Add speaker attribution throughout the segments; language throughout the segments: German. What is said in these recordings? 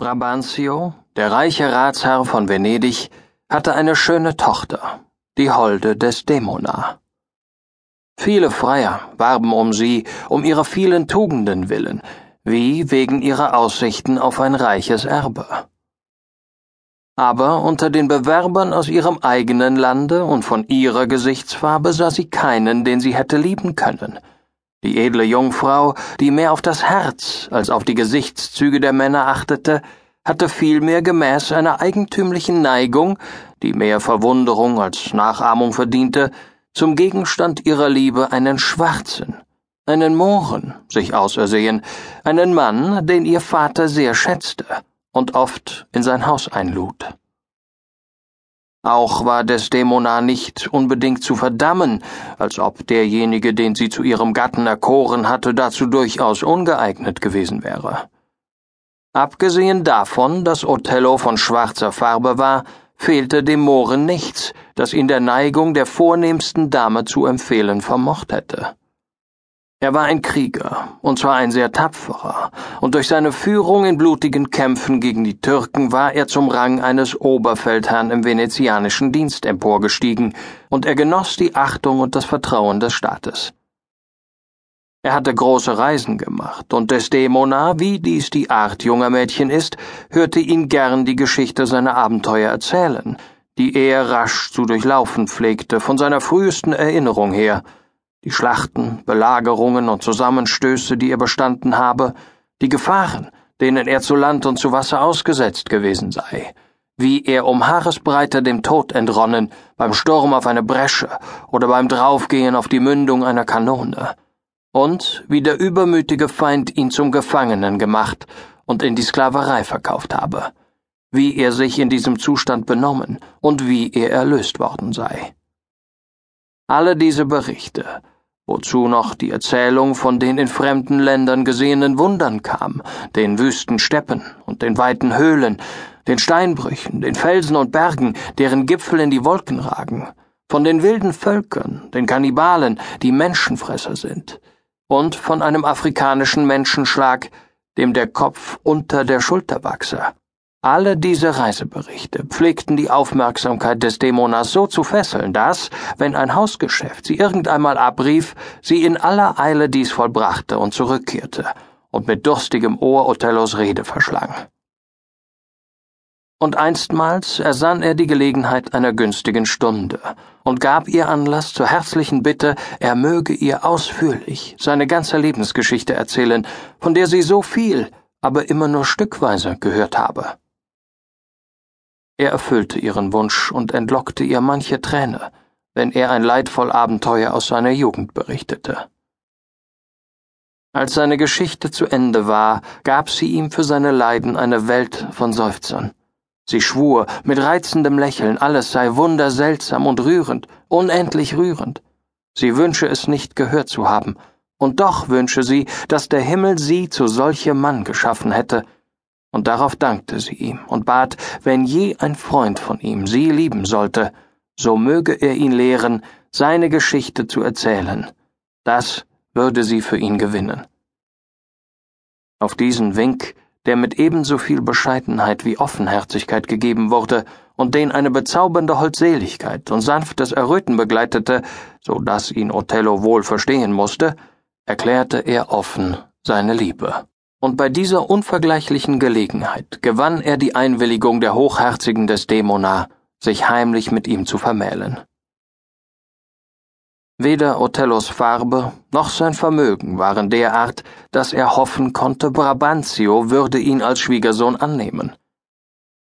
Speaker 1: Brabantio, der reiche Ratsherr von Venedig, hatte eine schöne Tochter, die Holde Desdemona. Viele Freier warben um sie, um ihrer vielen Tugenden willen, wie wegen ihrer Aussichten auf ein reiches Erbe. Aber unter den Bewerbern aus ihrem eigenen Lande und von ihrer Gesichtsfarbe sah sie keinen, den sie hätte lieben können – die edle Jungfrau, die mehr auf das Herz als auf die Gesichtszüge der Männer achtete, hatte vielmehr gemäß einer eigentümlichen Neigung, die mehr Verwunderung als Nachahmung verdiente, zum Gegenstand ihrer Liebe einen Schwarzen, einen Mohren sich ausersehen, einen Mann, den ihr Vater sehr schätzte und oft in sein Haus einlud. Auch war Desdemona nicht unbedingt zu verdammen, als ob derjenige, den sie zu ihrem Gatten erkoren hatte, dazu durchaus ungeeignet gewesen wäre. Abgesehen davon, dass Othello von schwarzer Farbe war, fehlte dem Mohren nichts, das ihn der Neigung der vornehmsten Dame zu empfehlen vermocht hätte. Er war ein Krieger, und zwar ein sehr tapferer, und durch seine Führung in blutigen Kämpfen gegen die Türken war er zum Rang eines Oberfeldherrn im venezianischen Dienst emporgestiegen, und er genoss die Achtung und das Vertrauen des Staates. Er hatte große Reisen gemacht, und Desdemona, wie dies die Art junger Mädchen ist, hörte ihn gern die Geschichte seiner Abenteuer erzählen, die er rasch zu durchlaufen pflegte, von seiner frühesten Erinnerung her – die Schlachten, Belagerungen und Zusammenstöße, die er bestanden habe, die Gefahren, denen er zu Land und zu Wasser ausgesetzt gewesen sei, wie er um Haaresbreite dem Tod entronnen, beim Sturm auf eine Bresche oder beim Draufgehen auf die Mündung einer Kanone, und wie der übermütige Feind ihn zum Gefangenen gemacht und in die Sklaverei verkauft habe, wie er sich in diesem Zustand benommen und wie er erlöst worden sei. Alle diese Berichte, wozu noch die Erzählung von den in fremden Ländern gesehenen Wundern kam, den wüsten Steppen und den weiten Höhlen, den Steinbrüchen, den Felsen und Bergen, deren Gipfel in die Wolken ragen, von den wilden Völkern, den Kannibalen, die Menschenfresser sind, und von einem afrikanischen Menschenschlag, dem der Kopf unter der Schulter wachse. Alle diese Reiseberichte pflegten die Aufmerksamkeit des Dämonas so zu fesseln, dass, wenn ein Hausgeschäft sie irgendeinmal abrief, sie in aller Eile dies vollbrachte und zurückkehrte und mit durstigem Ohr Othellos Rede verschlang. Und einstmals ersann er die Gelegenheit einer günstigen Stunde und gab ihr Anlass zur herzlichen Bitte, er möge ihr ausführlich seine ganze Lebensgeschichte erzählen, von der sie so viel, aber immer nur stückweise gehört habe. Er erfüllte ihren Wunsch und entlockte ihr manche Träne, wenn er ein leidvoll Abenteuer aus seiner Jugend berichtete. Als seine Geschichte zu Ende war, gab sie ihm für seine Leiden eine Welt von Seufzern. Sie schwur mit reizendem Lächeln, alles sei wunderseltsam und rührend, unendlich rührend. Sie wünsche es nicht gehört zu haben, und doch wünsche sie, dass der Himmel sie zu solchem Mann geschaffen hätte, und darauf dankte sie ihm und bat, wenn je ein Freund von ihm sie lieben sollte, so möge er ihn lehren, seine Geschichte zu erzählen. Das würde sie für ihn gewinnen. Auf diesen Wink, der mit ebenso viel Bescheidenheit wie Offenherzigkeit gegeben wurde und den eine bezaubernde Holdseligkeit und sanftes Erröten begleitete, so dass ihn Othello wohl verstehen musste, erklärte er offen seine Liebe und bei dieser unvergleichlichen Gelegenheit gewann er die Einwilligung der Hochherzigen des Desdemona, sich heimlich mit ihm zu vermählen. Weder Othellos Farbe noch sein Vermögen waren derart, dass er hoffen konnte, Brabantio würde ihn als Schwiegersohn annehmen.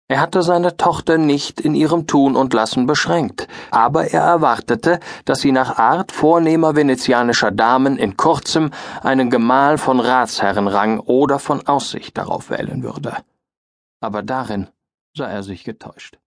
Speaker 1: Er hatte seine Tochter nicht in ihrem Tun und Lassen beschränkt, aber er erwartete, dass sie nach Art vornehmer venezianischer Damen in kurzem einen Gemahl von Ratsherrenrang oder von Aussicht darauf wählen würde. Aber darin sah er sich getäuscht.